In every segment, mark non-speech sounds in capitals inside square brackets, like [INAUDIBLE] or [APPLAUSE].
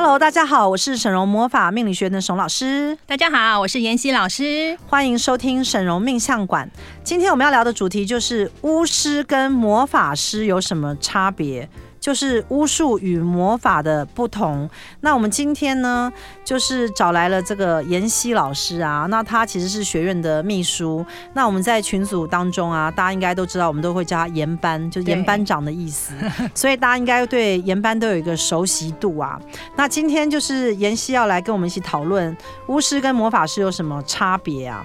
Hello，大家好，我是沈荣魔法命理学的沈老师。大家好，我是妍希老师。欢迎收听沈荣命相馆。今天我们要聊的主题就是巫师跟魔法师有什么差别？就是巫术与魔法的不同。那我们今天呢，就是找来了这个妍希老师啊。那他其实是学院的秘书。那我们在群组当中啊，大家应该都知道，我们都会叫他严班，就是妍班长的意思。所以大家应该对严班都有一个熟悉度啊。那今天就是妍希要来跟我们一起讨论巫师跟魔法师有什么差别啊？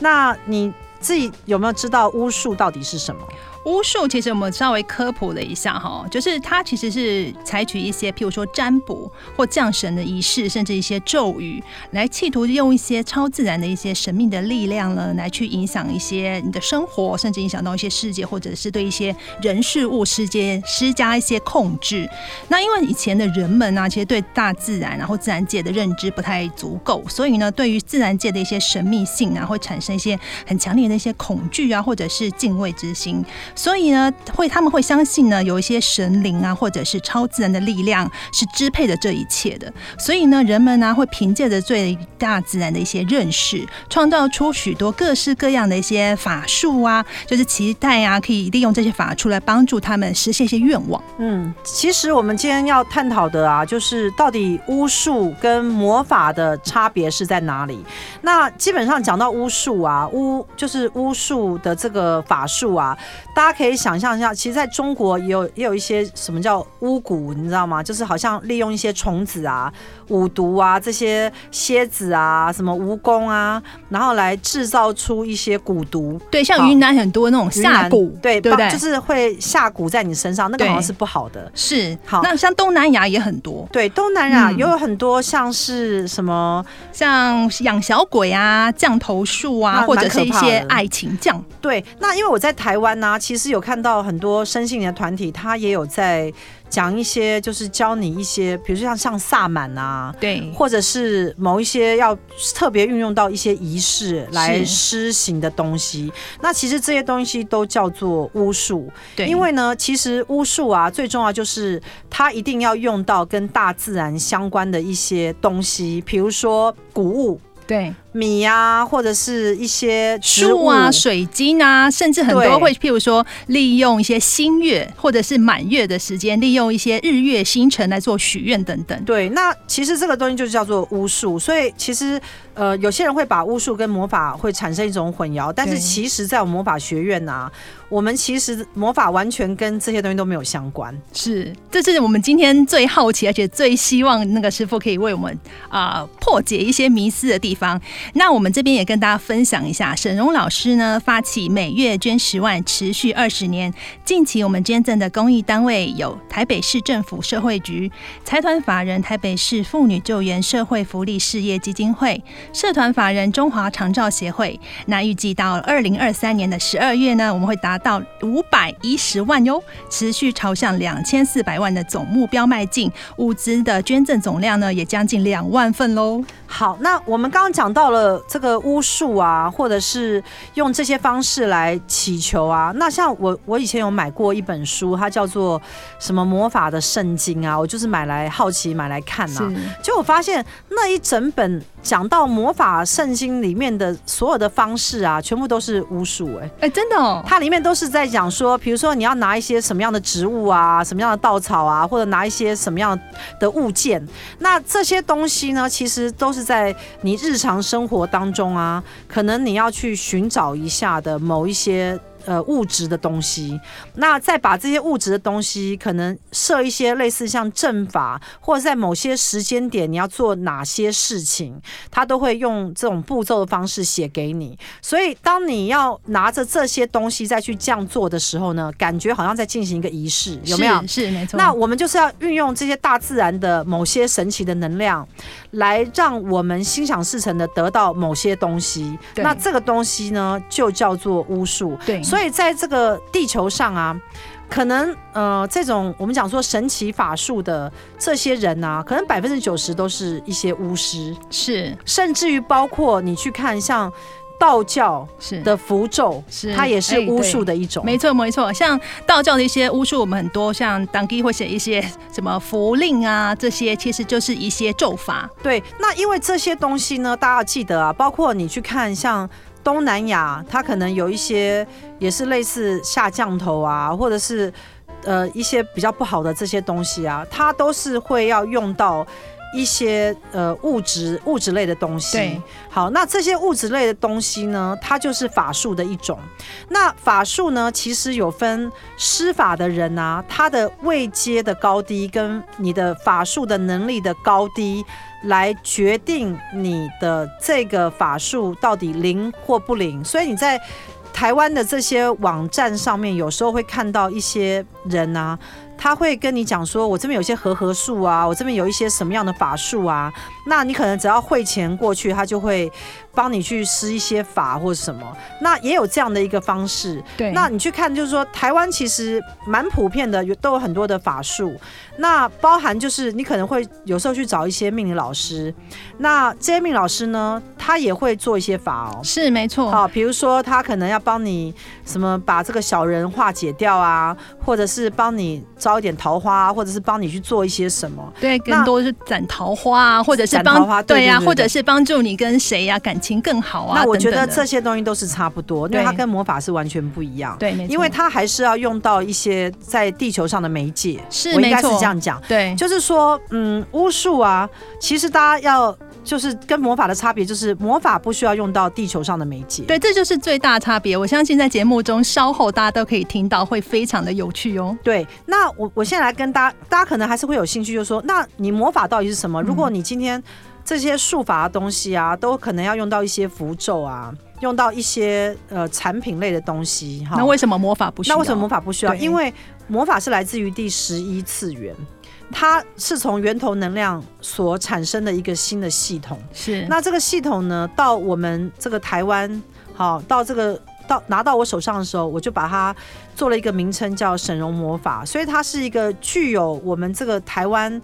那你自己有没有知道巫术到底是什么？巫术其实我们稍微科普了一下哈，就是它其实是采取一些譬如说占卜或降神的仪式，甚至一些咒语，来企图用一些超自然的一些神秘的力量呢，来去影响一些你的生活，甚至影响到一些世界，或者是对一些人事物世界施加一些控制。那因为以前的人们呢，其实对大自然然后自然界的认知不太足够，所以呢，对于自然界的一些神秘性啊，会产生一些很强烈的一些恐惧啊，或者是敬畏之心。所以呢，会他们会相信呢，有一些神灵啊，或者是超自然的力量是支配着这一切的。所以呢，人们呢会凭借着对大自然的一些认识，创造出许多各式各样的一些法术啊，就是期待啊，可以利用这些法术来帮助他们实现一些愿望。嗯，其实我们今天要探讨的啊，就是到底巫术跟魔法的差别是在哪里？那基本上讲到巫术啊，巫就是巫术的这个法术啊，大大家可以想象一下，其实在中国也有也有一些什么叫巫蛊，你知道吗？就是好像利用一些虫子啊、五毒啊、这些蝎子啊、什么蜈蚣啊，然后来制造出一些蛊毒。对，像云南很多那种下蛊，对对对，就是会下蛊在你身上，那个好像是不好的。是，好。那像东南亚也很多，对，东南亚也有很多像是什么，像养小鬼啊、降头术啊，或者是一些爱情降。对，那因为我在台湾呢、啊，其实。有看到很多身心灵的团体，他也有在讲一些，就是教你一些，比如说像像萨满啊，对，或者是某一些要特别运用到一些仪式来施行的东西。那其实这些东西都叫做巫术，对，因为呢，其实巫术啊，最重要就是它一定要用到跟大自然相关的一些东西，比如说谷物，对。米啊，或者是一些树啊、水晶啊，甚至很多会，譬如说利用一些新月或者是满月的时间，利用一些日月星辰来做许愿等等。对，那其实这个东西就叫做巫术。所以其实呃，有些人会把巫术跟魔法会产生一种混淆，但是其实在我们魔法学院啊，我们其实魔法完全跟这些东西都没有相关。是，这是我们今天最好奇，而且最希望那个师傅可以为我们啊、呃、破解一些迷思的地方。那我们这边也跟大家分享一下，沈荣老师呢发起每月捐十万，持续二十年。近期我们捐赠的公益单位有台北市政府社会局、财团法人台北市妇女救援社会福利事业基金会、社团法人中华长照协会。那预计到二零二三年的十二月呢，我们会达到五百一十万哟，持续朝向两千四百万的总目标迈进。物资的捐赠总量呢，也将近两万份喽。好，那我们刚刚讲到了这个巫术啊，或者是用这些方式来祈求啊。那像我，我以前有买过一本书，它叫做什么魔法的圣经啊，我就是买来好奇买来看呐、啊。结果我发现那一整本讲到魔法圣经里面的所有的方式啊，全部都是巫术。哎哎，真的哦，它里面都是在讲说，比如说你要拿一些什么样的植物啊，什么样的稻草啊，或者拿一些什么样的物件。那这些东西呢，其实都是在你日常生活当中啊，可能你要去寻找一下的某一些呃物质的东西，那再把这些物质的东西可能设一些类似像阵法，或者在某些时间点你要做哪些事情，他都会用这种步骤的方式写给你。所以当你要拿着这些东西再去这样做的时候呢，感觉好像在进行一个仪式，有没有？是，是没错。那我们就是要运用这些大自然的某些神奇的能量，来让我们心想事成的得到某些东西。那这个东西呢，就叫做巫术。对，所以在这个地球上啊，可能呃，这种我们讲说神奇法术的这些人啊，可能百分之九十都是一些巫师，是，甚至于包括你去看像。道教是的符咒，是它也是巫术的一种。没错，没错。像道教的一些巫术，我们很多像当地会写一些什么符令啊，这些其实就是一些咒法。对，那因为这些东西呢，大家要记得啊，包括你去看像东南亚，它可能有一些也是类似下降头啊，或者是呃一些比较不好的这些东西啊，它都是会要用到。一些呃物质物质类的东西，对，好，那这些物质类的东西呢，它就是法术的一种。那法术呢，其实有分施法的人啊，他的位阶的高低，跟你的法术的能力的高低，来决定你的这个法术到底灵或不灵。所以你在台湾的这些网站上面，有时候会看到一些人啊。他会跟你讲说，我这边有一些和合术啊，我这边有一些什么样的法术啊，那你可能只要汇钱过去，他就会帮你去施一些法或者什么。那也有这样的一个方式。对，那你去看，就是说台湾其实蛮普遍的，有都有很多的法术。那包含就是你可能会有时候去找一些命理老师，那这些命理老师呢，他也会做一些法哦。是没错。好，比如说他可能要帮你什么把这个小人化解掉啊，或者是帮你。招一点桃花，或者是帮你去做一些什么？对，更多是攒桃花啊，或者是帮对呀，或者是帮助你跟谁呀感情更好啊。那我觉得这些东西都是差不多，因为它跟魔法是完全不一样。对，因为它还是要用到一些在地球上的媒介。是，我应该是这样讲。对，就是说，嗯，巫术啊，其实大家要。就是跟魔法的差别，就是魔法不需要用到地球上的媒介。对，这就是最大差别。我相信在节目中稍后大家都可以听到，会非常的有趣哦。对，那我我现在来跟大家，大家可能还是会有兴趣，就是说，那你魔法到底是什么？如果你今天这些术法的东西啊，都可能要用到一些符咒啊，用到一些呃产品类的东西哈。那为什么魔法不需要？那为什么魔法不需要？因为魔法是来自于第十一次元。它是从源头能量所产生的一个新的系统，是。那这个系统呢，到我们这个台湾，好，到这个到拿到我手上的时候，我就把它做了一个名称叫沈荣魔法，所以它是一个具有我们这个台湾。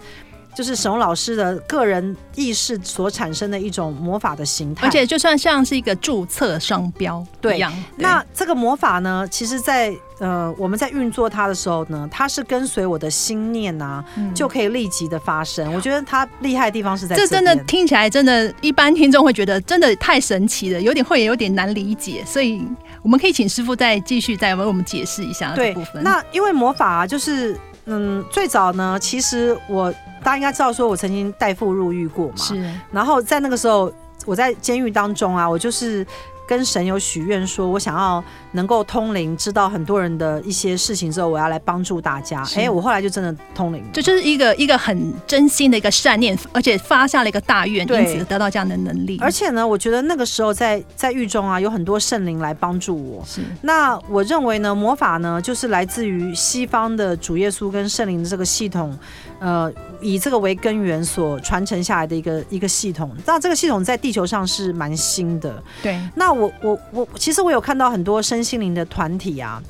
就是沈嵘老师的个人意识所产生的一种魔法的形态，而且就算像是一个注册商标对一样。那这个魔法呢，其实在，在呃我们在运作它的时候呢，它是跟随我的心念啊，嗯、就可以立即的发生。我觉得它厉害的地方是在这，这真的听起来真的，一般听众会觉得真的太神奇了，有点会有点难理解。所以我们可以请师傅再继续再为我们解释一下这部分。那因为魔法啊，就是嗯，最早呢，其实我。大家应该知道，说我曾经代父入狱过嘛。是。然后在那个时候，我在监狱当中啊，我就是跟神有许愿，说我想要能够通灵，知道很多人的一些事情之后，我要来帮助大家。哎，我后来就真的通灵。这就是一个一个很真心的一个善念，而且发下了一个大愿，因此得到这样的能力。而且呢，我觉得那个时候在在狱中啊，有很多圣灵来帮助我。是。那我认为呢，魔法呢，就是来自于西方的主耶稣跟圣灵的这个系统。呃，以这个为根源所传承下来的一个一个系统，那这个系统在地球上是蛮新的。对，那我我我，其实我有看到很多身心灵的团体啊，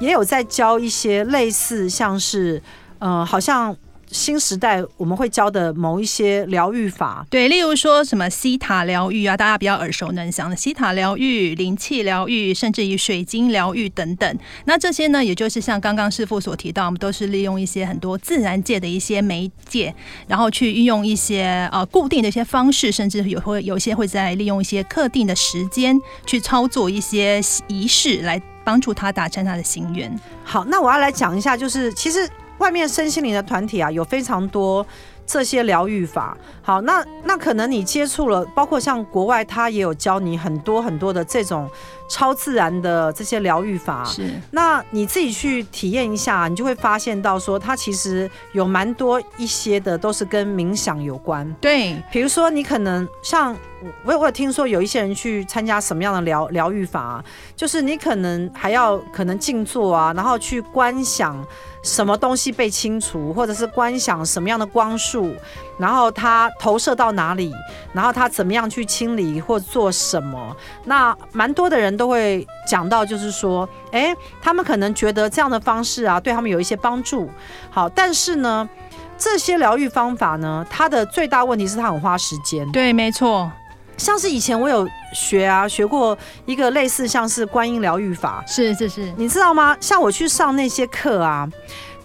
也有在教一些类似像是，嗯，好像。新时代我们会教的某一些疗愈法，对，例如说什么西塔疗愈啊，大家比较耳熟能详的西塔疗愈、灵气疗愈，甚至于水晶疗愈等等。那这些呢，也就是像刚刚师傅所提到，我们都是利用一些很多自然界的一些媒介，然后去运用一些呃固定的一些方式，甚至有会有一些会在利用一些特定的时间去操作一些仪式，来帮助他达成他的心愿。好，那我要来讲一下，就是其实。外面身心灵的团体啊，有非常多这些疗愈法。好，那那可能你接触了，包括像国外，他也有教你很多很多的这种超自然的这些疗愈法。是，那你自己去体验一下，你就会发现到说，它其实有蛮多一些的都是跟冥想有关。对，比如说你可能像我，我有听说有一些人去参加什么样的疗疗愈法啊，就是你可能还要可能静坐啊，然后去观想。什么东西被清除，或者是观想什么样的光束，然后它投射到哪里，然后它怎么样去清理或做什么？那蛮多的人都会讲到，就是说，哎，他们可能觉得这样的方式啊，对他们有一些帮助。好，但是呢，这些疗愈方法呢，它的最大问题是它很花时间。对，没错。像是以前我有学啊，学过一个类似像是观音疗愈法，是是是，你知道吗？像我去上那些课啊，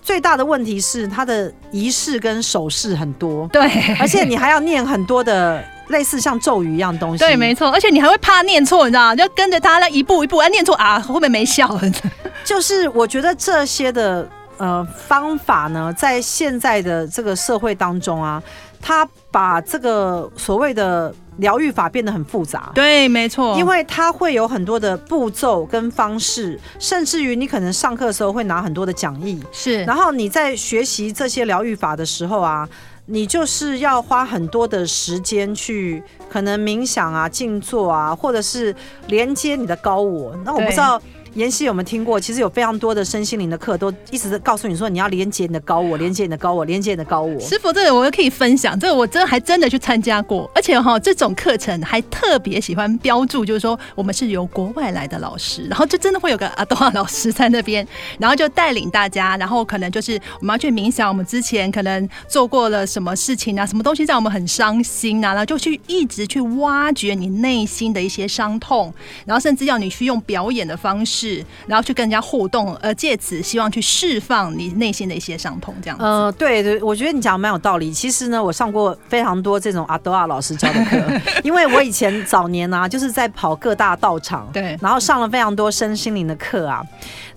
最大的问题是它的仪式跟手势很多，对，而且你还要念很多的类似像咒语一样东西，对，没错，而且你还会怕念错，你知道吗？就跟着他那一步一步，啊，念错啊，后面没效了。[LAUGHS] 就是我觉得这些的呃方法呢，在现在的这个社会当中啊，他把这个所谓的。疗愈法变得很复杂，对，没错，因为它会有很多的步骤跟方式，甚至于你可能上课的时候会拿很多的讲义，是，然后你在学习这些疗愈法的时候啊，你就是要花很多的时间去可能冥想啊、静坐啊，或者是连接你的高我。那我不知道。妍希有没有听过？其实有非常多的身心灵的课，都一直在告诉你说，你要连接你的高我，连接你的高我，连接你的高我。师傅，这个我可以分享，这个我真的还真的去参加过，而且哈，这种课程还特别喜欢标注，就是说我们是由国外来的老师，然后就真的会有个阿多亚老师在那边，然后就带领大家，然后可能就是我们要去冥想，我们之前可能做过了什么事情啊，什么东西让我们很伤心啊，然后就去一直去挖掘你内心的一些伤痛，然后甚至要你去用表演的方式。然后去跟人家互动，呃，借此希望去释放你内心的一些伤痛，这样子。呃，对对，我觉得你讲的蛮有道理。其实呢，我上过非常多这种阿多亚老师教的课，因为我以前早年呢、啊，就是在跑各大道场，[LAUGHS] 对，然后上了非常多身心灵的课啊。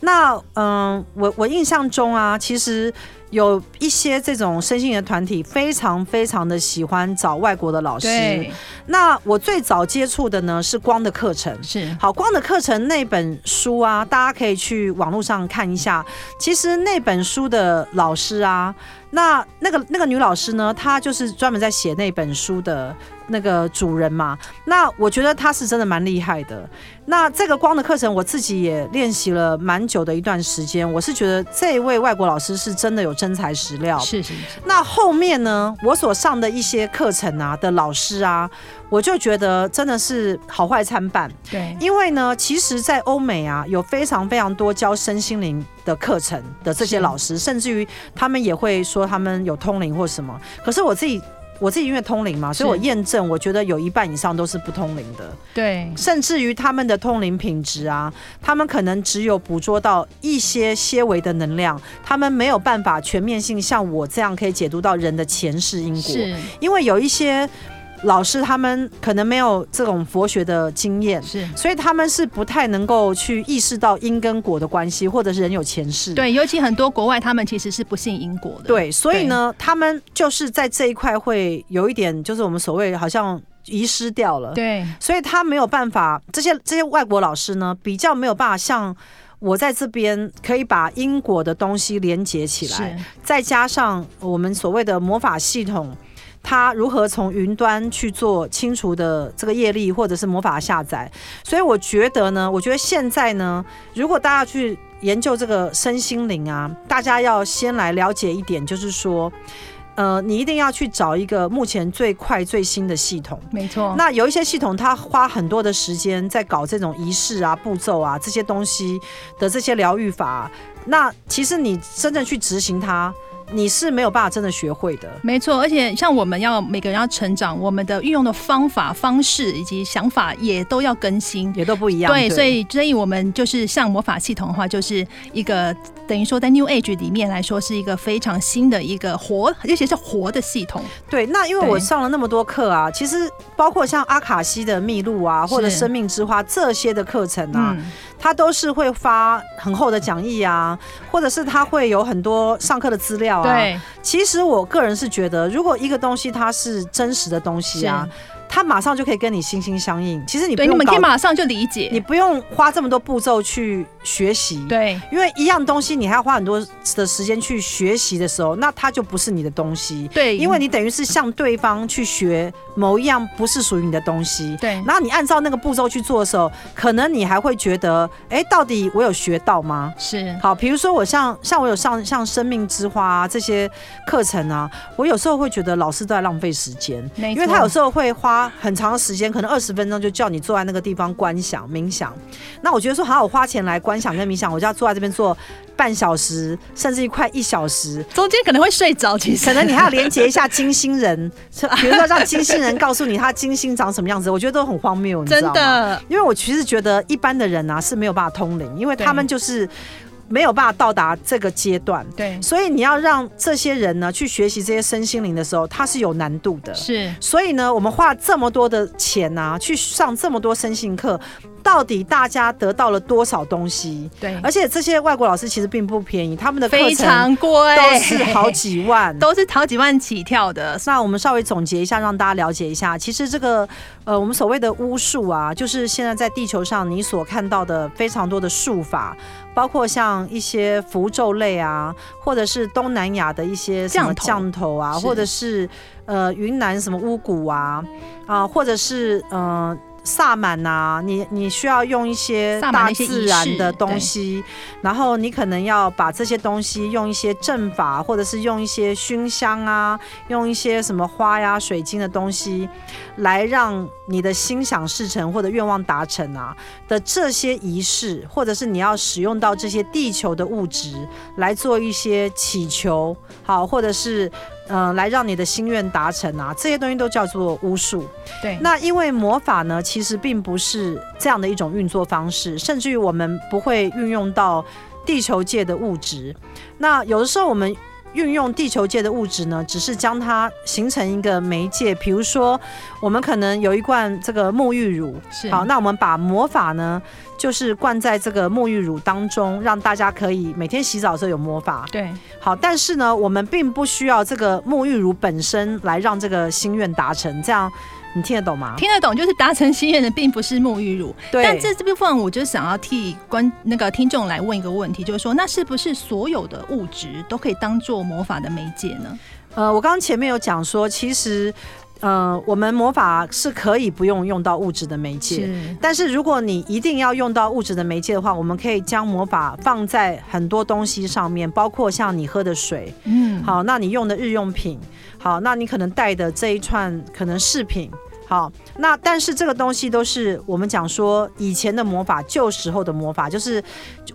那嗯、呃，我我印象中啊，其实。有一些这种身心灵的团体，非常非常的喜欢找外国的老师。对。那我最早接触的呢是光的课程。是。好，光的课程那本书啊，大家可以去网络上看一下。其实那本书的老师啊，那那个那个女老师呢，她就是专门在写那本书的。那个主人嘛，那我觉得他是真的蛮厉害的。那这个光的课程，我自己也练习了蛮久的一段时间。我是觉得这一位外国老师是真的有真材实料。是是是。那后面呢，我所上的一些课程啊的老师啊，我就觉得真的是好坏参半。对。因为呢，其实，在欧美啊，有非常非常多教身心灵的课程的这些老师，甚至于他们也会说他们有通灵或什么。可是我自己。我自己因为通灵嘛，所以我验证，我觉得有一半以上都是不通灵的。对，甚至于他们的通灵品质啊，他们可能只有捕捉到一些些微的能量，他们没有办法全面性像我这样可以解读到人的前世因果。因为有一些。老师他们可能没有这种佛学的经验，是，所以他们是不太能够去意识到因跟果的关系，或者是人有前世。对，尤其很多国外他们其实是不信因果的。对，所以呢，他们就是在这一块会有一点，就是我们所谓好像遗失掉了。对，所以他没有办法，这些这些外国老师呢，比较没有办法像我在这边可以把因果的东西连接起来，再加上我们所谓的魔法系统。他如何从云端去做清除的这个业力，或者是魔法下载？所以我觉得呢，我觉得现在呢，如果大家去研究这个身心灵啊，大家要先来了解一点，就是说，呃，你一定要去找一个目前最快最新的系统。没错。那有一些系统，它花很多的时间在搞这种仪式啊、步骤啊这些东西的这些疗愈法，那其实你真正去执行它。你是没有办法真的学会的，没错。而且像我们要每个人要成长，我们的运用的方法、方式以及想法也都要更新，也都不一样。对，所以所以我们就是像魔法系统的话，就是一个等于说在 New Age 里面来说是一个非常新的一个活，而且是活的系统。对，那因为我上了那么多课啊，其实包括像阿卡西的秘录啊，或者生命之花这些的课程啊。嗯他都是会发很厚的讲义啊，或者是他会有很多上课的资料啊。对，其实我个人是觉得，如果一个东西它是真实的东西啊，他马上就可以跟你心心相印。其实你不对，你们可以马上就理解，你不用花这么多步骤去学习。对，因为一样东西你还要花很多的时间去学习的时候，那它就不是你的东西。对，因为你等于是向对方去学某一样不是属于你的东西。对，然后你按照那个步骤去做的时候，可能你还会觉得，哎，到底我有学到吗？是。好，比如说我像像我有上像生命之花啊这些课程啊，我有时候会觉得老师都在浪费时间，因为他有时候会花很长的时间，可能二十分钟就叫你坐在那个地方观想冥想。那我觉得说，好，我花钱来观想跟冥想，我就要坐在这边坐半小时，甚至于快一小时，中间可能会睡着。其实可能你还要连接一下金星人，[LAUGHS] 比如说让金星人告诉你他金星长什么样子，我觉得都很荒谬，你知道吗？真的，因为我其实觉得一般的人啊是没有办法通灵，因为他们就是。没有办法到达这个阶段，对，所以你要让这些人呢去学习这些身心灵的时候，它是有难度的。是，所以呢，我们花了这么多的钱啊，去上这么多身心课，到底大家得到了多少东西？对，而且这些外国老师其实并不便宜，他们的课程非常贵，都是好几万，[LAUGHS] 都是好几万起跳的。那我们稍微总结一下，让大家了解一下，其实这个呃，我们所谓的巫术啊，就是现在在地球上你所看到的非常多的术法。包括像一些符咒类啊，或者是东南亚的一些什么降头啊，或者是呃云南什么巫蛊啊，啊，或者是嗯。呃萨满呐，你你需要用一些大自然的东西，然后你可能要把这些东西用一些阵法，或者是用一些熏香啊，用一些什么花呀、水晶的东西，来让你的心想事成或者愿望达成啊的这些仪式，或者是你要使用到这些地球的物质来做一些祈求，好，或者是。嗯、呃，来让你的心愿达成啊，这些东西都叫做巫术。对，那因为魔法呢，其实并不是这样的一种运作方式，甚至于我们不会运用到地球界的物质。那有的时候我们运用地球界的物质呢，只是将它形成一个媒介。比如说，我们可能有一罐这个沐浴乳，好，那我们把魔法呢。就是灌在这个沐浴乳当中，让大家可以每天洗澡的时候有魔法。对，好，但是呢，我们并不需要这个沐浴乳本身来让这个心愿达成。这样你听得懂吗？听得懂，就是达成心愿的并不是沐浴乳。对，但这这部分我就想要替观那个听众来问一个问题，就是说，那是不是所有的物质都可以当做魔法的媒介呢？呃，我刚刚前面有讲说，其实。呃，我们魔法是可以不用用到物质的媒介，是。但是如果你一定要用到物质的媒介的话，我们可以将魔法放在很多东西上面，包括像你喝的水，嗯，好，那你用的日用品，好，那你可能带的这一串可能饰品。好，那但是这个东西都是我们讲说以前的魔法，旧时候的魔法，就是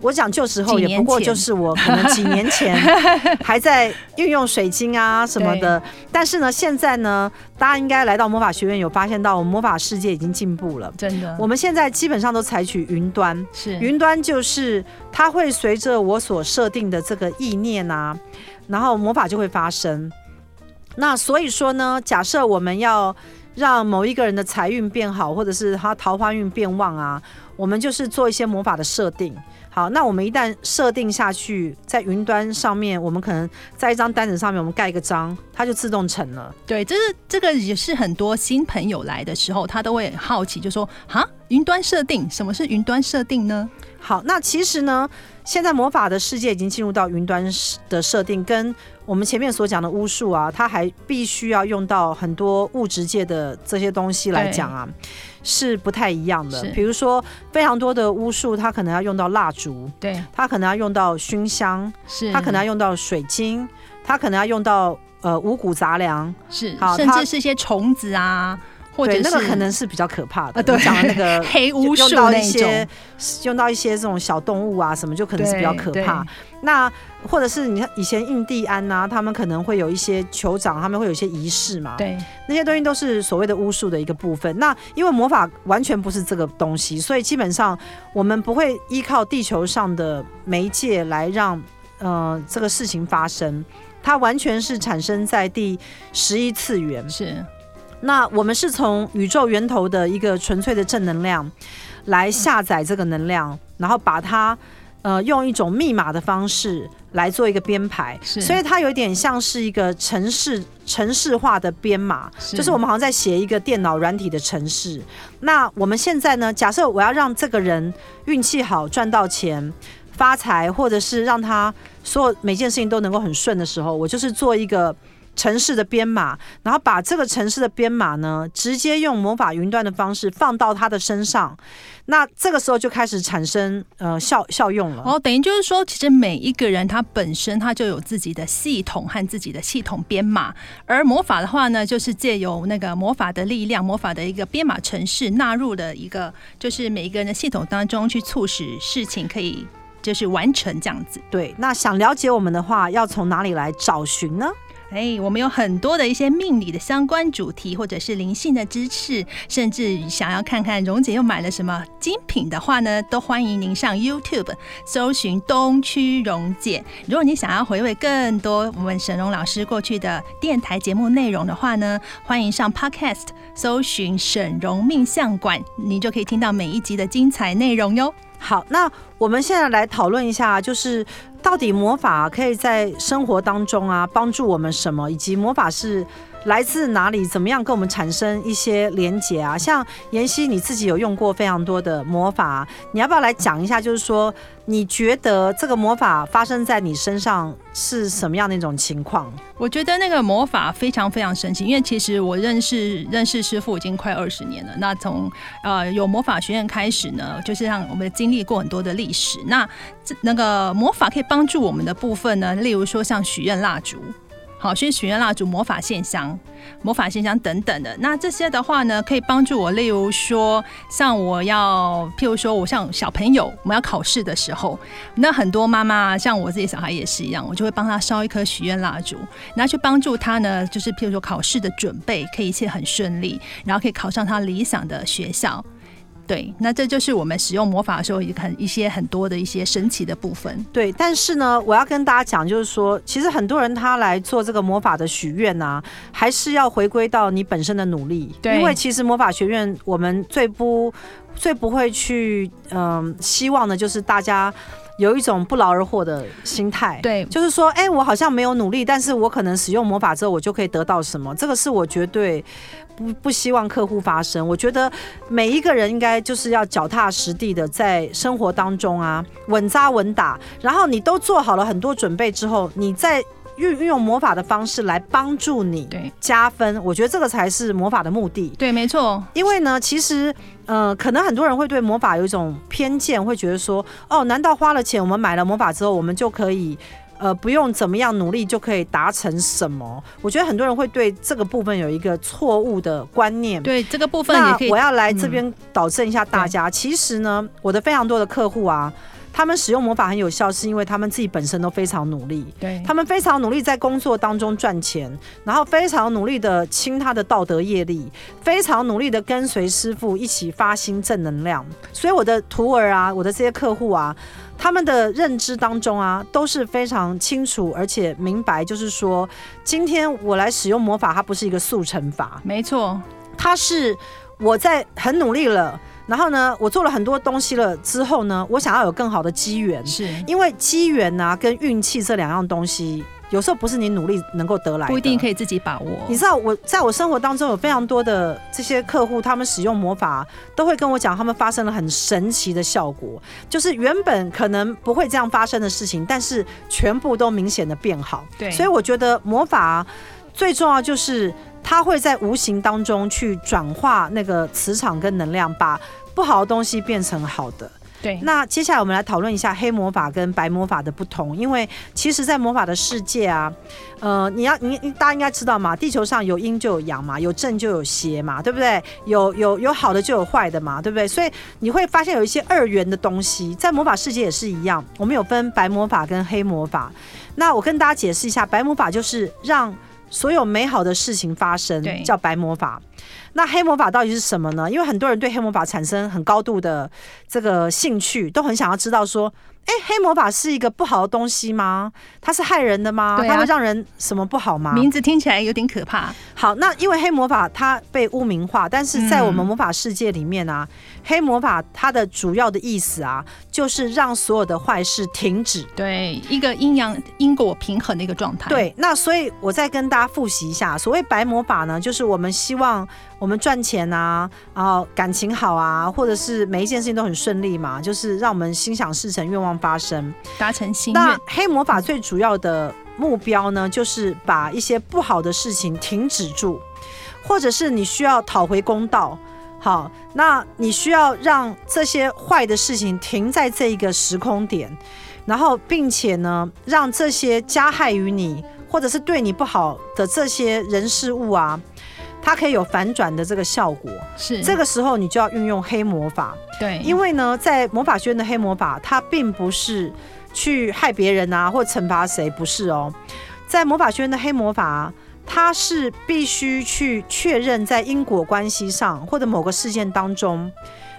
我讲旧时候也不过就是我可能几年前 [LAUGHS] 还在运用水晶啊什么的，但是呢，现在呢，大家应该来到魔法学院有发现到，我们魔法世界已经进步了，真的。我们现在基本上都采取云端，是云端就是它会随着我所设定的这个意念啊，然后魔法就会发生。那所以说呢，假设我们要。让某一个人的财运变好，或者是他桃花运变旺啊，我们就是做一些魔法的设定。好，那我们一旦设定下去，在云端上面，我们可能在一张单子上面，我们盖一个章，它就自动成了。对，这是这个也是很多新朋友来的时候，他都会很好奇，就说：哈，云端设定，什么是云端设定呢？好，那其实呢，现在魔法的世界已经进入到云端的设定，跟我们前面所讲的巫术啊，它还必须要用到很多物质界的这些东西来讲啊，是不太一样的。比如说，非常多的巫术，它可能要用到蜡烛，对，它可能要用到熏香，是，它可能要用到水晶，它可能要用到呃五谷杂粮，是，好，甚至是一些虫子啊。或者对，那个可能是比较可怕的。啊、对，讲的那个 [LAUGHS] 黑巫术用到一些 [LAUGHS] 用到一些这种小动物啊什么，就可能是比较可怕。那或者是你看以前印第安呐、啊，他们可能会有一些酋长，他们会有一些仪式嘛。对，那些东西都是所谓的巫术的一个部分。那因为魔法完全不是这个东西，所以基本上我们不会依靠地球上的媒介来让呃这个事情发生，它完全是产生在第十一次元。是。那我们是从宇宙源头的一个纯粹的正能量来下载这个能量，然后把它呃用一种密码的方式来做一个编排，所以它有点像是一个城市城市化的编码，就是我们好像在写一个电脑软体的城市。那我们现在呢，假设我要让这个人运气好，赚到钱、发财，或者是让他所有每件事情都能够很顺的时候，我就是做一个。程式的编码，然后把这个城市的编码呢，直接用魔法云端的方式放到他的身上，那这个时候就开始产生呃效效用了。哦，等于就是说，其实每一个人他本身他就有自己的系统和自己的系统编码，而魔法的话呢，就是借由那个魔法的力量，魔法的一个编码程式纳入的一个，就是每一个人的系统当中去促使事情可以就是完成这样子。对，那想了解我们的话，要从哪里来找寻呢？哎，我们有很多的一些命理的相关主题，或者是灵性的知识，甚至想要看看蓉姐又买了什么精品的话呢，都欢迎您上 YouTube 搜寻东区蓉姐。如果你想要回味更多我们沈蓉老师过去的电台节目内容的话呢，欢迎上 Podcast 搜寻沈蓉命相馆，你就可以听到每一集的精彩内容哟。好，那我们现在来讨论一下，就是到底魔法可以在生活当中啊帮助我们什么，以及魔法是来自哪里，怎么样跟我们产生一些连结啊？像妍希你自己有用过非常多的魔法，你要不要来讲一下？就是说，你觉得这个魔法发生在你身上是什么样的一种情况？我觉得那个魔法非常非常神奇，因为其实我认识认识师傅已经快二十年了。那从呃有魔法学院开始呢，就是让我们经历过很多的历史。那这那个魔法可以帮助我们的部分呢，例如说像许愿蜡烛。好，所以许愿蜡烛、魔法线香、魔法线香等等的，那这些的话呢，可以帮助我。例如说，像我要，譬如说，我像小朋友，我们要考试的时候，那很多妈妈，像我自己小孩也是一样，我就会帮他烧一颗许愿蜡烛，然后去帮助他呢，就是譬如说考试的准备，可以一切很顺利，然后可以考上他理想的学校。对，那这就是我们使用魔法的时候，很一些很多的一些神奇的部分。对，但是呢，我要跟大家讲，就是说，其实很多人他来做这个魔法的许愿啊，还是要回归到你本身的努力。对，因为其实魔法学院我们最不最不会去嗯、呃、希望的，就是大家有一种不劳而获的心态。对，就是说，哎，我好像没有努力，但是我可能使用魔法之后，我就可以得到什么？这个是我绝对。不不希望客户发生，我觉得每一个人应该就是要脚踏实地的在生活当中啊，稳扎稳打，然后你都做好了很多准备之后，你再运运用魔法的方式来帮助你加分，我觉得这个才是魔法的目的。对，没错。因为呢，其实呃，可能很多人会对魔法有一种偏见，会觉得说，哦，难道花了钱，我们买了魔法之后，我们就可以？呃，不用怎么样努力就可以达成什么？我觉得很多人会对这个部分有一个错误的观念。对这个部分，那我要来这边导正一下大家。嗯、其实呢，我的非常多的客户啊，他们使用魔法很有效，是因为他们自己本身都非常努力。对，他们非常努力在工作当中赚钱，然后非常努力的清他的道德业力，非常努力的跟随师傅一起发心正能量。所以我的徒儿啊，我的这些客户啊。他们的认知当中啊，都是非常清楚而且明白，就是说，今天我来使用魔法，它不是一个速成法，没错，它是我在很努力了，然后呢，我做了很多东西了之后呢，我想要有更好的机缘，是因为机缘呐跟运气这两样东西。有时候不是你努力能够得来的，不一定可以自己把握。你知道我在我生活当中有非常多的这些客户，他们使用魔法都会跟我讲，他们发生了很神奇的效果，就是原本可能不会这样发生的事情，但是全部都明显的变好。对，所以我觉得魔法最重要就是它会在无形当中去转化那个磁场跟能量，把不好的东西变成好的。对，那接下来我们来讨论一下黑魔法跟白魔法的不同，因为其实，在魔法的世界啊，呃，你要你你大家应该知道嘛，地球上有阴就有阳嘛，有正就有邪嘛，对不对？有有有好的就有坏的嘛，对不对？所以你会发现有一些二元的东西，在魔法世界也是一样，我们有分白魔法跟黑魔法。那我跟大家解释一下，白魔法就是让所有美好的事情发生，叫白魔法。那黑魔法到底是什么呢？因为很多人对黑魔法产生很高度的这个兴趣，都很想要知道说。哎，黑魔法是一个不好的东西吗？它是害人的吗？它会让人什么不好吗？名字听起来有点可怕。好，那因为黑魔法它被污名化，但是在我们魔法世界里面啊，嗯、黑魔法它的主要的意思啊，就是让所有的坏事停止，对，一个阴阳因果平衡的一个状态。对，那所以我再跟大家复习一下，所谓白魔法呢，就是我们希望。我们赚钱啊，然后感情好啊，或者是每一件事情都很顺利嘛，就是让我们心想事成，愿望发生，达成心愿。那黑魔法最主要的目标呢，就是把一些不好的事情停止住，或者是你需要讨回公道。好，那你需要让这些坏的事情停在这一个时空点，然后并且呢，让这些加害于你或者是对你不好的这些人事物啊。它可以有反转的这个效果，是。这个时候你就要运用黑魔法，对，因为呢，在魔法学院的黑魔法，它并不是去害别人啊，或惩罚谁，不是哦，在魔法学院的黑魔法，它是必须去确认在因果关系上或者某个事件当中，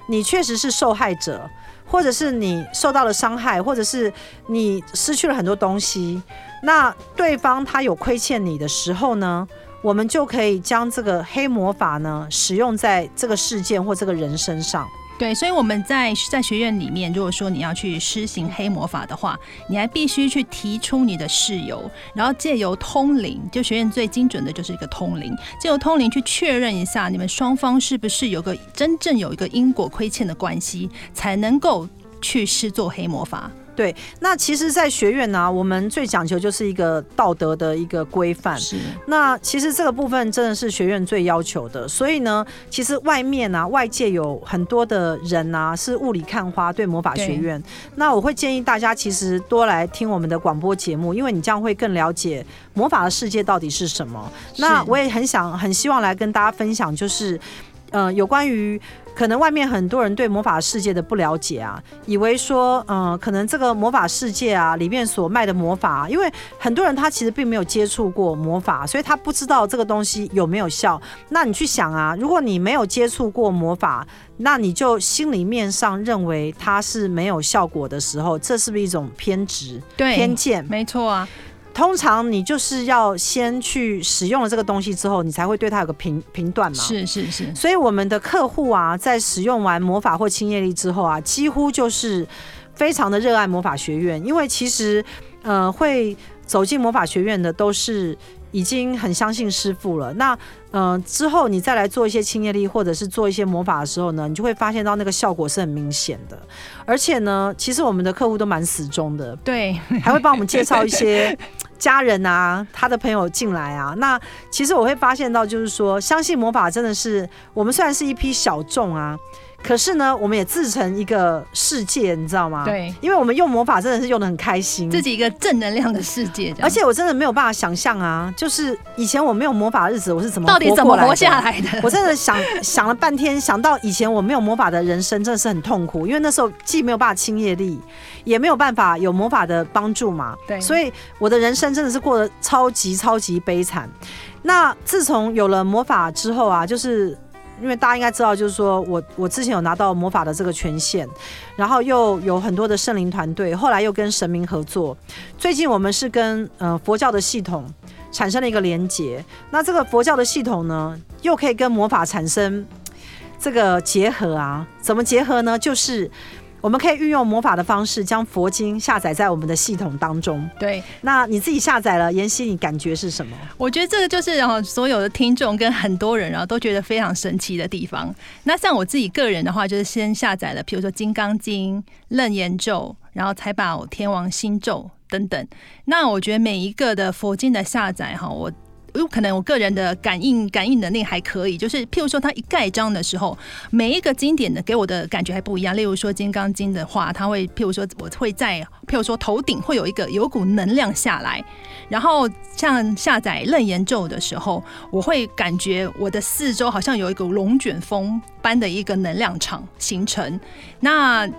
你确实是受害者，或者是你受到了伤害，或者是你失去了很多东西，那对方他有亏欠你的时候呢，我们就可以将这个黑魔法呢，使用在这个事件或这个人身上。对，所以我们在在学院里面，如果说你要去施行黑魔法的话，你还必须去提出你的事由，然后借由通灵，就学院最精准的就是一个通灵，借由通灵去确认一下你们双方是不是有个真正有一个因果亏欠的关系，才能够去施作黑魔法。对，那其实，在学院呢、啊，我们最讲求就是一个道德的一个规范。是，那其实这个部分真的是学院最要求的。所以呢，其实外面啊，外界有很多的人啊，是雾里看花，对魔法学院。那我会建议大家，其实多来听我们的广播节目，因为你这样会更了解魔法的世界到底是什么。那我也很想、很希望来跟大家分享，就是，呃，有关于。可能外面很多人对魔法世界的不了解啊，以为说，嗯、呃，可能这个魔法世界啊里面所卖的魔法、啊，因为很多人他其实并没有接触过魔法，所以他不知道这个东西有没有效。那你去想啊，如果你没有接触过魔法，那你就心里面上认为它是没有效果的时候，这是不是一种偏执、对偏见？没错啊。通常你就是要先去使用了这个东西之后，你才会对它有个评评断嘛。是是是。所以我们的客户啊，在使用完魔法或清业力之后啊，几乎就是非常的热爱魔法学院，因为其实呃会走进魔法学院的都是。已经很相信师傅了。那，嗯、呃，之后你再来做一些清业力，或者是做一些魔法的时候呢，你就会发现到那个效果是很明显的。而且呢，其实我们的客户都蛮死忠的，对，还会帮我们介绍一些家人啊，他的朋友进来啊。那其实我会发现到，就是说，相信魔法真的是我们虽然是一批小众啊。可是呢，我们也自成一个世界，你知道吗？对，因为我们用魔法真的是用的很开心，自己一个正能量的世界。而且我真的没有办法想象啊，就是以前我没有魔法的日子，我是怎么到底怎么活下来的？我真的想想了半天，[LAUGHS] 想到以前我没有魔法的人生，真的是很痛苦，因为那时候既没有办法清业力，也没有办法有魔法的帮助嘛。对，所以我的人生真的是过得超级超级悲惨。那自从有了魔法之后啊，就是。因为大家应该知道，就是说我我之前有拿到魔法的这个权限，然后又有很多的圣灵团队，后来又跟神明合作。最近我们是跟呃佛教的系统产生了一个连接，那这个佛教的系统呢，又可以跟魔法产生这个结合啊？怎么结合呢？就是。我们可以运用魔法的方式，将佛经下载在我们的系统当中。对，那你自己下载了，妍希，你感觉是什么？我觉得这个就是然后所有的听众跟很多人然后都觉得非常神奇的地方。那像我自己个人的话，就是先下载了，比如说《金刚经》、楞严咒，然后才把天王星咒等等。那我觉得每一个的佛经的下载哈，我。有可能我个人的感应感应能力还可以，就是譬如说它一盖章的时候，每一个经典的给我的感觉还不一样。例如说《金刚经》的话，它会譬如说我会在譬如说头顶会有一个有股能量下来，然后像下载楞严咒的时候，我会感觉我的四周好像有一个龙卷风般的一个能量场形成。那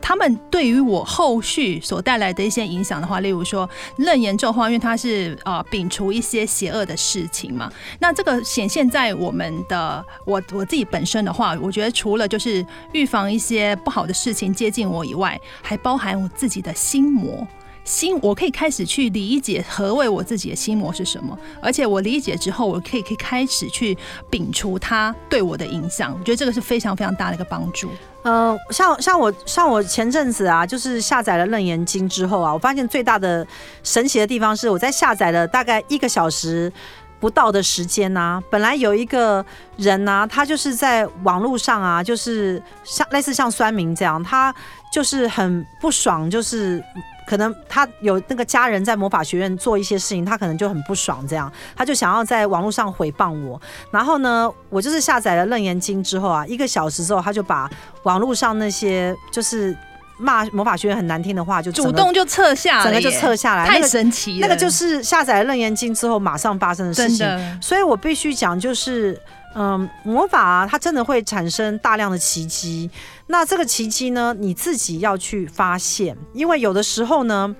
他们对于我后续所带来的一些影响的话，例如说楞严咒话，因为它是啊摒除一些邪恶的事情嘛。那这个显现在我们的我我自己本身的话，我觉得除了就是预防一些不好的事情接近我以外，还包含我自己的心魔。心，我可以开始去理解何谓我自己的心魔是什么，而且我理解之后，我可以可以开始去摒除它对我的影响。我觉得这个是非常非常大的一个帮助。呃，像像我像我前阵子啊，就是下载了《楞严经》之后啊，我发现最大的神奇的地方是，我在下载了大概一个小时不到的时间呐、本来有一个人呐、他就是在网络上啊，就是像类似像酸民这样，他就是很不爽，就是。可能他有那个家人在魔法学院做一些事情，他可能就很不爽，这样他就想要在网络上诽谤我。然后呢，我就是下载了《楞严经》之后啊，一个小时之后，他就把网络上那些就是骂魔法学院很难听的话，就主动就撤下来，整个就撤下来，太神奇了。那个就是下载了《楞严经》之后马上发生的事情，所以我必须讲，就是嗯，魔法啊，它真的会产生大量的奇迹。那这个奇迹呢，你自己要去发现，因为有的时候呢，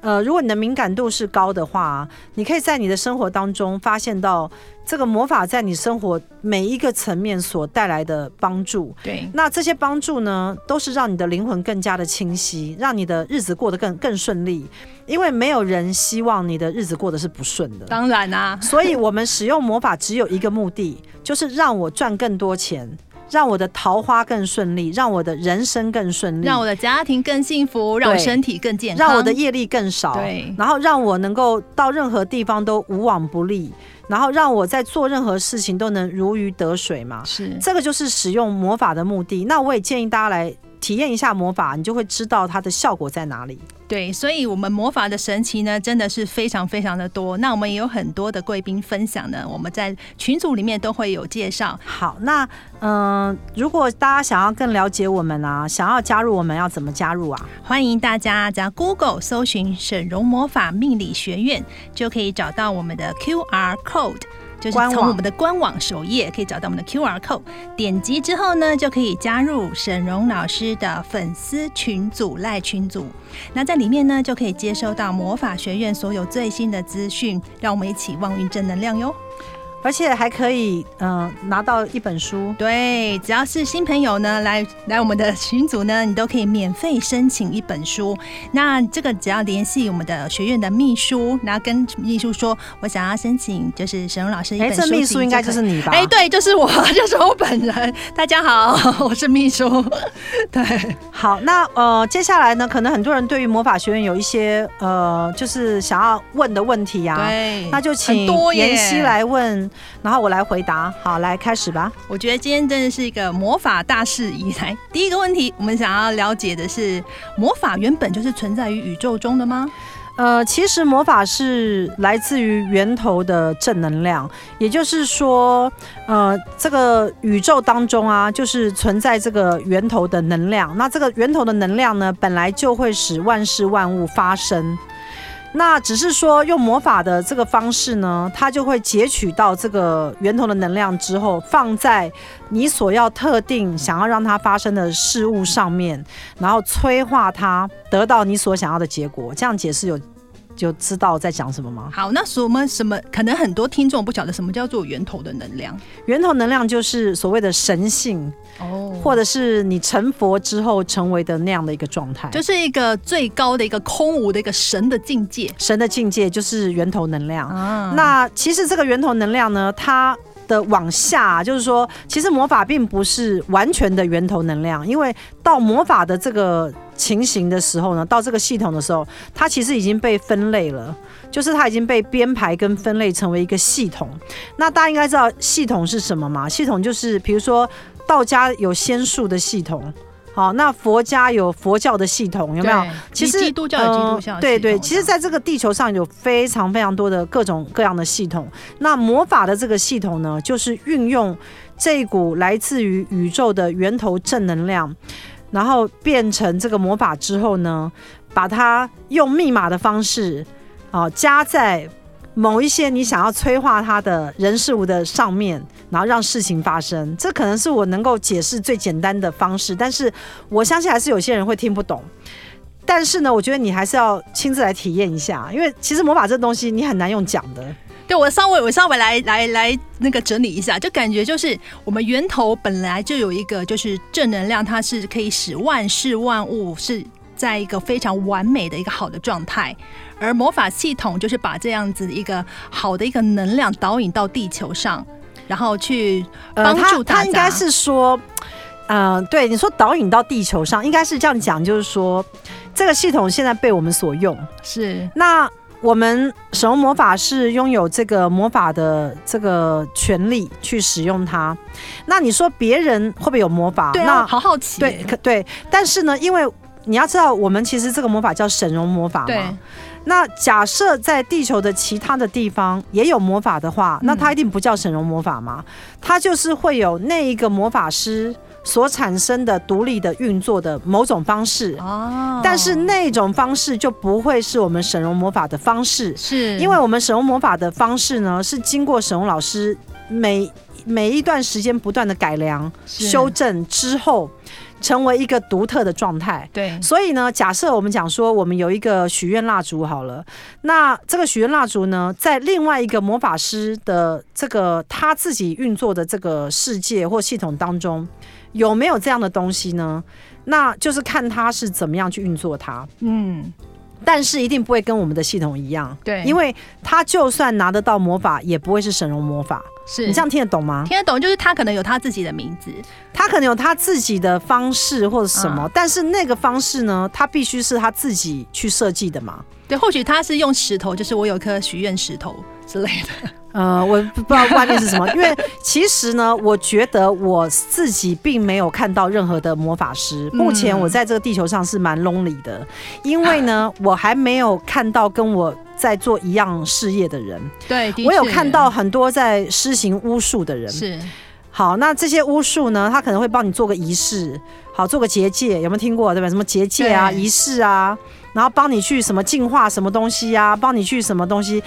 呃，如果你的敏感度是高的话，你可以在你的生活当中发现到这个魔法在你生活每一个层面所带来的帮助。对，那这些帮助呢，都是让你的灵魂更加的清晰，让你的日子过得更更顺利。因为没有人希望你的日子过得是不顺的。当然啊，所以我们使用魔法只有一个目的，就是让我赚更多钱。让我的桃花更顺利，让我的人生更顺利，让我的家庭更幸福，让我身体更健康，让我的业力更少，对，然后让我能够到任何地方都无往不利，然后让我在做任何事情都能如鱼得水嘛。是，这个就是使用魔法的目的。那我也建议大家来体验一下魔法，你就会知道它的效果在哪里。对，所以，我们魔法的神奇呢，真的是非常非常的多。那我们也有很多的贵宾分享呢，我们在群组里面都会有介绍。好，那嗯、呃，如果大家想要更了解我们啊，想要加入我们，要怎么加入啊？欢迎大家在 Google 搜寻沈荣魔法命理学院，就可以找到我们的 QR code。就是从我们的官网首页可以找到我们的 QR code，点击之后呢，就可以加入沈荣老师的粉丝群组赖群组。那在里面呢，就可以接收到魔法学院所有最新的资讯，让我们一起旺运正能量哟。而且还可以，嗯、呃，拿到一本书。对，只要是新朋友呢，来来我们的群组呢，你都可以免费申请一本书。那这个只要联系我们的学院的秘书，然后跟秘书说，我想要申请，就是沈荣老师一本书。哎，这秘书应该就是你吧？哎，对，就是我，就是我本人。大家好，我是秘书。对，好，那呃，接下来呢，可能很多人对于魔法学院有一些呃，就是想要问的问题呀、啊。对，那就请妍希来问。然后我来回答，好，来开始吧。我觉得今天真的是一个魔法大事以来第一个问题，我们想要了解的是，魔法原本就是存在于宇宙中的吗？呃，其实魔法是来自于源头的正能量，也就是说，呃，这个宇宙当中啊，就是存在这个源头的能量。那这个源头的能量呢，本来就会使万事万物发生。那只是说用魔法的这个方式呢，它就会截取到这个源头的能量之后，放在你所要特定想要让它发生的事物上面，然后催化它，得到你所想要的结果。这样解释有就知道在讲什么吗？好，那什么什么，可能很多听众不晓得什么叫做源头的能量。源头能量就是所谓的神性。哦，或者是你成佛之后成为的那样的一个状态，就是一个最高的一个空无的一个神的境界。神的境界就是源头能量。啊，那其实这个源头能量呢，它的往下就是说，其实魔法并不是完全的源头能量，因为到魔法的这个情形的时候呢，到这个系统的时候，它其实已经被分类了，就是它已经被编排跟分类成为一个系统。那大家应该知道系统是什么吗？系统就是比如说。道家有仙术的系统，好，那佛家有佛教的系统，有没有？其实基督教有基督教对对，其实在这个地球上有非常非常多的各种各样的系统。那魔法的这个系统呢，就是运用这一股来自于宇宙的源头正能量，然后变成这个魔法之后呢，把它用密码的方式，啊，加在。某一些你想要催化他的人事物的上面，然后让事情发生，这可能是我能够解释最简单的方式。但是我相信还是有些人会听不懂。但是呢，我觉得你还是要亲自来体验一下，因为其实魔法这东西你很难用讲的。对，我稍微我稍微来来来那个整理一下，就感觉就是我们源头本来就有一个就是正能量，它是可以使万事万物是在一个非常完美的一个好的状态。而魔法系统就是把这样子一个好的一个能量导引到地球上，然后去帮助大家。呃、他，他应该是说，嗯、呃，对你说导引到地球上，应该是这样讲，就是说这个系统现在被我们所用。是那我们使用魔法是拥有这个魔法的这个权利去使用它。那你说别人会不会有魔法？对啊，那好好奇。对，可对，但是呢，因为你要知道，我们其实这个魔法叫神容魔法嘛。对。那假设在地球的其他的地方也有魔法的话，那它一定不叫神容魔法吗？它就是会有那一个魔法师所产生的独立的运作的某种方式哦，但是那种方式就不会是我们神容魔法的方式，是因为我们神容魔法的方式呢，是经过神龙老师每每一段时间不断的改良修正之后。成为一个独特的状态，对，所以呢，假设我们讲说，我们有一个许愿蜡烛好了，那这个许愿蜡烛呢，在另外一个魔法师的这个他自己运作的这个世界或系统当中，有没有这样的东西呢？那就是看他是怎么样去运作它，嗯。但是一定不会跟我们的系统一样，对，因为他就算拿得到魔法，也不会是神龙魔法。是你这样听得懂吗？听得懂，就是他可能有他自己的名字，他可能有他自己的方式或者什么，嗯、但是那个方式呢，他必须是他自己去设计的嘛。对，或许他是用石头，就是我有颗许愿石头之类的。呃，我不知道外面是什么，[LAUGHS] 因为其实呢，我觉得我自己并没有看到任何的魔法师。目前我在这个地球上是蛮 lonely 的，因为呢，我还没有看到跟我在做一样事业的人。对，我有看到很多在施行巫术的人。是，好，那这些巫术呢，他可能会帮你做个仪式，好，做个结界，有没有听过？对吧？什么结界啊，仪式啊，然后帮你去什么净化什么东西啊，帮你去什么东西。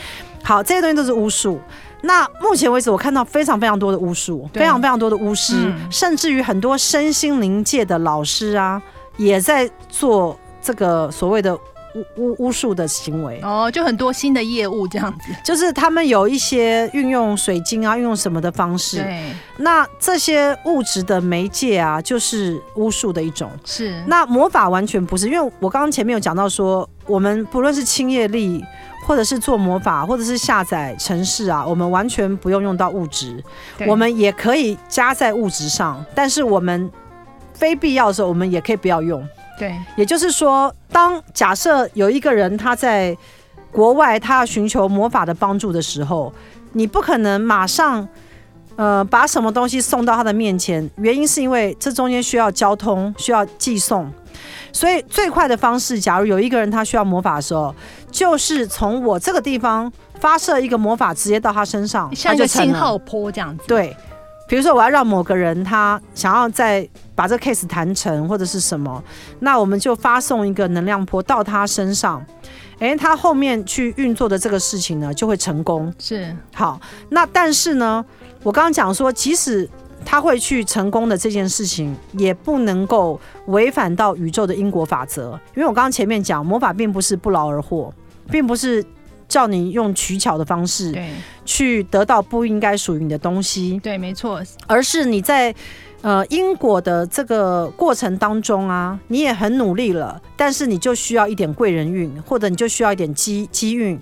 好，这些东西都是巫术。那目前为止，我看到非常非常多的巫术，非常非常多的巫师，嗯、甚至于很多身心灵界的老师啊，也在做这个所谓的巫巫巫术的行为。哦，就很多新的业务这样子，就是他们有一些运用水晶啊，运用什么的方式。对。那这些物质的媒介啊，就是巫术的一种。是。那魔法完全不是，因为我刚刚前面有讲到说，我们不论是清业力。或者是做魔法，或者是下载城市啊，我们完全不用用到物质，我们也可以加在物质上，但是我们非必要的时候，我们也可以不要用。对，也就是说，当假设有一个人他在国外，他要寻求魔法的帮助的时候，你不可能马上呃把什么东西送到他的面前，原因是因为这中间需要交通，需要寄送。所以最快的方式，假如有一个人他需要魔法的时候，就是从我这个地方发射一个魔法，直接到他身上，像一个信号波这样子。对，比如说我要让某个人他想要再把这个 case 谈成或者是什么，那我们就发送一个能量波到他身上，诶，他后面去运作的这个事情呢就会成功。是，好，那但是呢，我刚刚讲说，即使他会去成功的这件事情，也不能够违反到宇宙的因果法则，因为我刚刚前面讲，魔法并不是不劳而获，并不是叫你用取巧的方式去得到不应该属于你的东西。对，没错，而是你在呃因果的这个过程当中啊，你也很努力了，但是你就需要一点贵人运，或者你就需要一点机机运。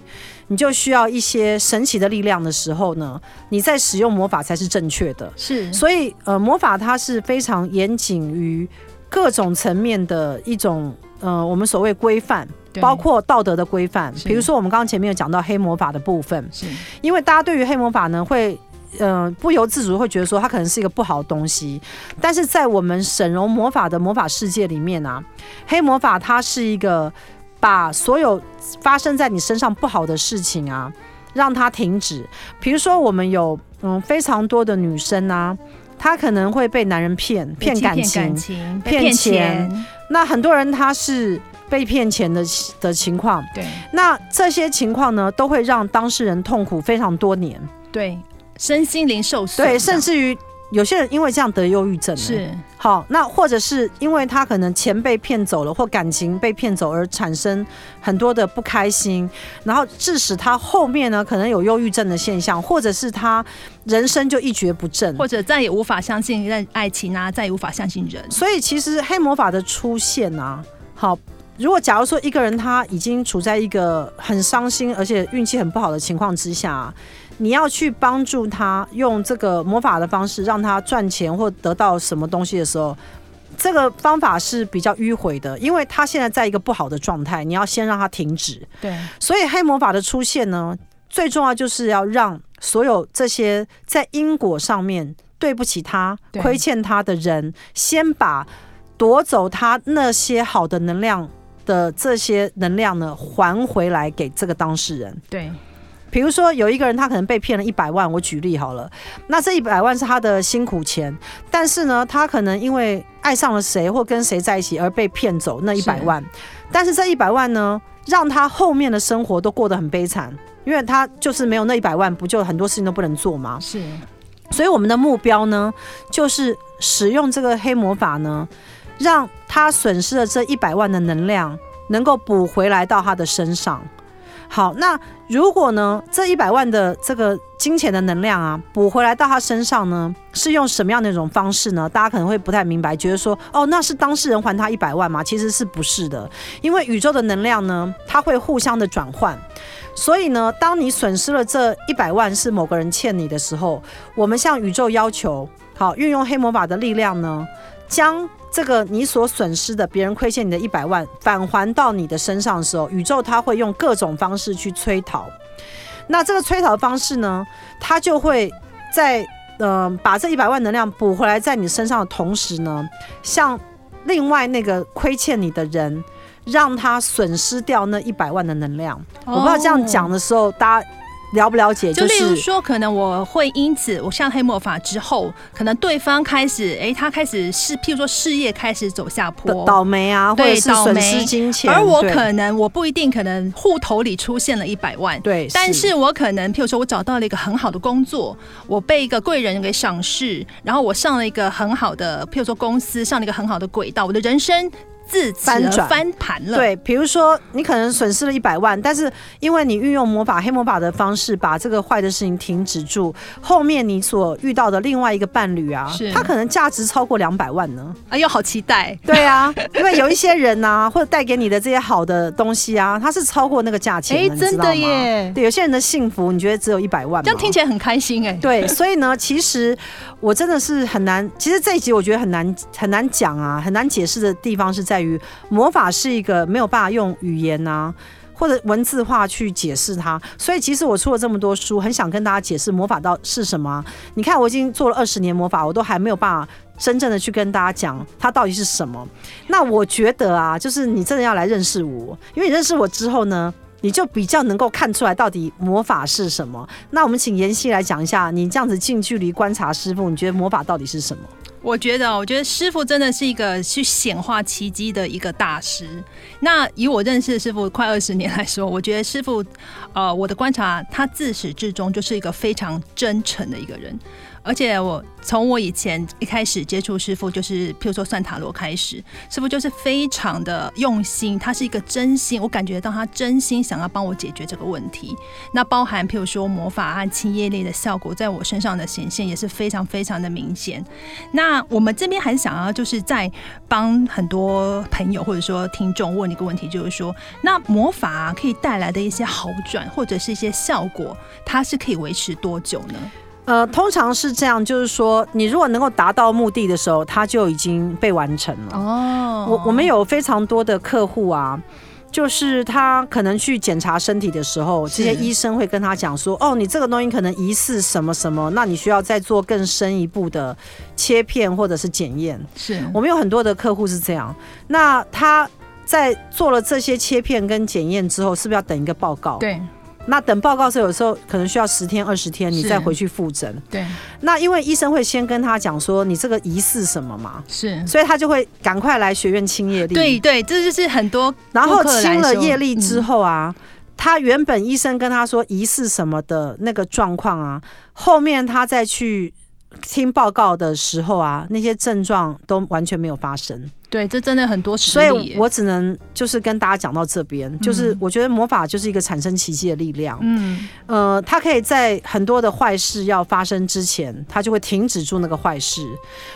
你就需要一些神奇的力量的时候呢，你在使用魔法才是正确的。是，所以呃，魔法它是非常严谨于各种层面的一种呃，我们所谓规范，包括道德的规范。比如说，我们刚刚前面有讲到黑魔法的部分，是因为大家对于黑魔法呢，会呃不由自主会觉得说它可能是一个不好的东西，但是在我们整容魔法的魔法世界里面啊，黑魔法它是一个。把所有发生在你身上不好的事情啊，让它停止。比如说，我们有嗯非常多的女生啊，她可能会被男人骗骗感情、骗钱。那很多人他是被骗钱的的情况。对，那这些情况呢，都会让当事人痛苦非常多年。对，身心灵受损。对，甚至于。有些人因为这样得忧郁症，是好，那或者是因为他可能钱被骗走了，或感情被骗走而产生很多的不开心，然后致使他后面呢可能有忧郁症的现象，或者是他人生就一蹶不振，或者再也无法相信爱情啊，再也无法相信人。所以其实黑魔法的出现啊，好，如果假如说一个人他已经处在一个很伤心而且运气很不好的情况之下。你要去帮助他用这个魔法的方式让他赚钱或得到什么东西的时候，这个方法是比较迂回的，因为他现在在一个不好的状态，你要先让他停止。对，所以黑魔法的出现呢，最重要就是要让所有这些在因果上面对不起他、亏欠他的人，先把夺走他那些好的能量的这些能量呢还回来给这个当事人。对。比如说有一个人他可能被骗了一百万，我举例好了，那这一百万是他的辛苦钱，但是呢，他可能因为爱上了谁或跟谁在一起而被骗走那一百万，但是这一百万呢，让他后面的生活都过得很悲惨，因为他就是没有那一百万，不就很多事情都不能做吗？是，所以我们的目标呢，就是使用这个黑魔法呢，让他损失了这一百万的能量能够补回来到他的身上。好，那如果呢，这一百万的这个金钱的能量啊，补回来到他身上呢，是用什么样的一种方式呢？大家可能会不太明白，觉得说，哦，那是当事人还他一百万吗？其实是不是的，因为宇宙的能量呢，它会互相的转换，所以呢，当你损失了这一百万是某个人欠你的时候，我们向宇宙要求，好，运用黑魔法的力量呢，将。这个你所损失的，别人亏欠你的一百万返还到你的身上的时候，宇宙它会用各种方式去催讨。那这个催讨的方式呢，它就会在嗯、呃、把这一百万能量补回来在你身上的同时呢，向另外那个亏欠你的人，让他损失掉那一百万的能量。我不知道这样讲的时候，大家。了不了解？就例如说，可能我会因此，我上黑魔法之后，可能对方开始，哎，他开始是，譬如说事业开始走下坡，倒霉啊，或者是损失金钱。而我可能，我不一定可能户头里出现了一百万，对，但是我可能，譬如说我找到了一个很好的工作，我被一个贵人给赏识，然后我上了一个很好的，譬如说公司上了一个很好的轨道，我的人生。自翻转翻盘了，对，比如说你可能损失了一百万，但是因为你运用魔法黑魔法的方式把这个坏的事情停止住，后面你所遇到的另外一个伴侣啊，他可能价值超过两百万呢。哎呦，好期待！对啊，因为 [LAUGHS] 有一些人啊，或者带给你的这些好的东西啊，它是超过那个价钱的，哎，真的耶！对，有些人的幸福，你觉得只有一百万吗？这样听起来很开心哎。对，所以呢，其实我真的是很难，其实这一集我觉得很难很难讲啊，很难解释的地方是在于魔法是一个没有办法用语言呐、啊、或者文字化去解释它，所以其实我出了这么多书，很想跟大家解释魔法到是什么。你看，我已经做了二十年魔法，我都还没有办法真正的去跟大家讲它到底是什么。那我觉得啊，就是你真的要来认识我，因为你认识我之后呢，你就比较能够看出来到底魔法是什么。那我们请妍希来讲一下，你这样子近距离观察师傅，你觉得魔法到底是什么？我觉得，我觉得师傅真的是一个去显化奇迹的一个大师。那以我认识的师傅快二十年来说，我觉得师傅，呃，我的观察，他自始至终就是一个非常真诚的一个人。而且我从我以前一开始接触师傅，就是譬如说算塔罗开始，师傅就是非常的用心，他是一个真心，我感觉到他真心想要帮我解决这个问题。那包含譬如说魔法和清业力的效果，在我身上的显现也是非常非常的明显。那我们这边还想要就是在帮很多朋友或者说听众问一个问题，就是说，那魔法可以带来的一些好转或者是一些效果，它是可以维持多久呢？呃，通常是这样，就是说，你如果能够达到目的的时候，它就已经被完成了。哦，我我们有非常多的客户啊，就是他可能去检查身体的时候，这些医生会跟他讲说，哦，你这个东西可能疑似什么什么，那你需要再做更深一步的切片或者是检验。是我们有很多的客户是这样，那他在做了这些切片跟检验之后，是不是要等一个报告？对。那等报告的时候，有时候可能需要十天二十天，你再回去复诊。对。那因为医生会先跟他讲说你这个疑似什么嘛，是，所以他就会赶快来学院清业力。对对，这就是很多。然后清了业力之后啊，嗯、他原本医生跟他说疑似什么的那个状况啊，后面他再去听报告的时候啊，那些症状都完全没有发生。对，这真的很多，所以我只能就是跟大家讲到这边，嗯，就是我觉得魔法就是一个产生奇迹的力量。嗯，呃，它可以在很多的坏事要发生之前，它就会停止住那个坏事，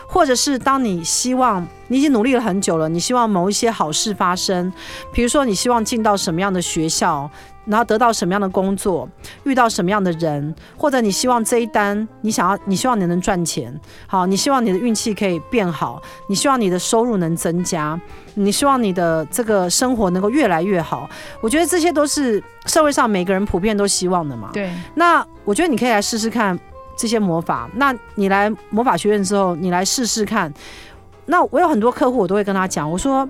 或者是当你希望你已经努力了很久了，你希望某一些好事发生，比如说你希望进到什么样的学校。然后得到什么样的工作，遇到什么样的人，或者你希望这一单你想要，你希望你能赚钱，好，你希望你的运气可以变好，你希望你的收入能增加，你希望你的这个生活能够越来越好。我觉得这些都是社会上每个人普遍都希望的嘛。对。那我觉得你可以来试试看这些魔法。那你来魔法学院之后，你来试试看。那我有很多客户，我都会跟他讲，我说，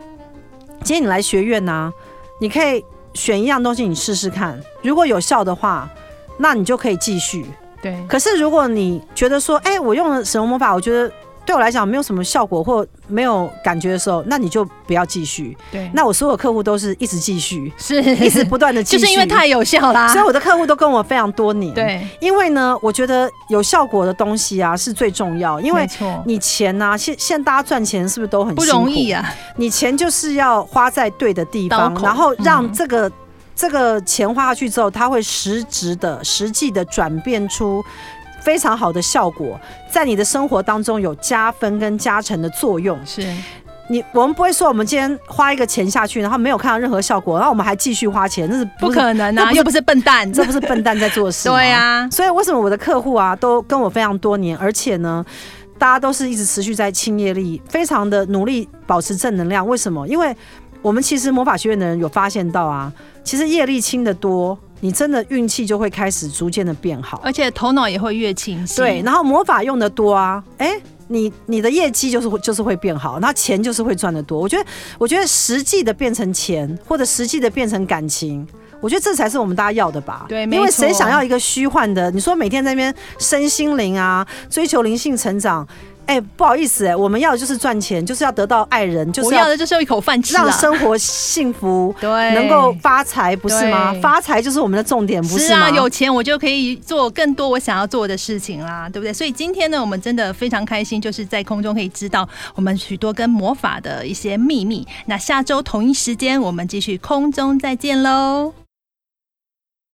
今天你来学院呢、啊，你可以。选一样东西，你试试看，如果有效的话，那你就可以继续。对。可是如果你觉得说，哎、欸，我用了什么魔法，我觉得对我来讲没有什么效果或没有感觉的时候，那你就不要继续。对。那我所有客户都是一直继续，是一直不断的继续，就是因为太有效啦。所以我的客户都跟我非常多年。对。因为呢，我觉得有效果的东西啊是最重要。因为你钱啊，现现在大家赚钱是不是都很？不容易啊。你钱就是要花在对的地方，然后让这个。这个钱花下去之后，它会实质的、实际的转变出非常好的效果，在你的生活当中有加分跟加成的作用。是你，我们不会说我们今天花一个钱下去，然后没有看到任何效果，然后我们还继续花钱，那是不，不可能啊！又不是笨蛋，这不是笨蛋在做事。[LAUGHS] 对呀、啊，所以为什么我的客户啊都跟我非常多年，而且呢，大家都是一直持续在清业力，非常的努力保持正能量。为什么？因为我们其实魔法学院的人有发现到啊。其实业力清的多，你真的运气就会开始逐渐的变好，而且头脑也会越清晰。对，然后魔法用的多啊，哎，你你的业绩就是就是会变好，那钱就是会赚得多。我觉得，我觉得实际的变成钱，或者实际的变成感情，我觉得这才是我们大家要的吧？对，因为谁想要一个虚幻的？你说每天在那边身心灵啊，追求灵性成长。哎、欸，不好意思、欸，哎，我们要的就是赚钱，就是要得到爱人，就是要，要的就是有一口饭吃，让生活幸福，[LAUGHS] 对，能够发财，不是吗？发财就是我们的重点，不是吗？是啊，有钱我就可以做更多我想要做的事情啦，对不对？所以今天呢，我们真的非常开心，就是在空中可以知道我们许多跟魔法的一些秘密。那下周同一时间，我们继续空中再见喽。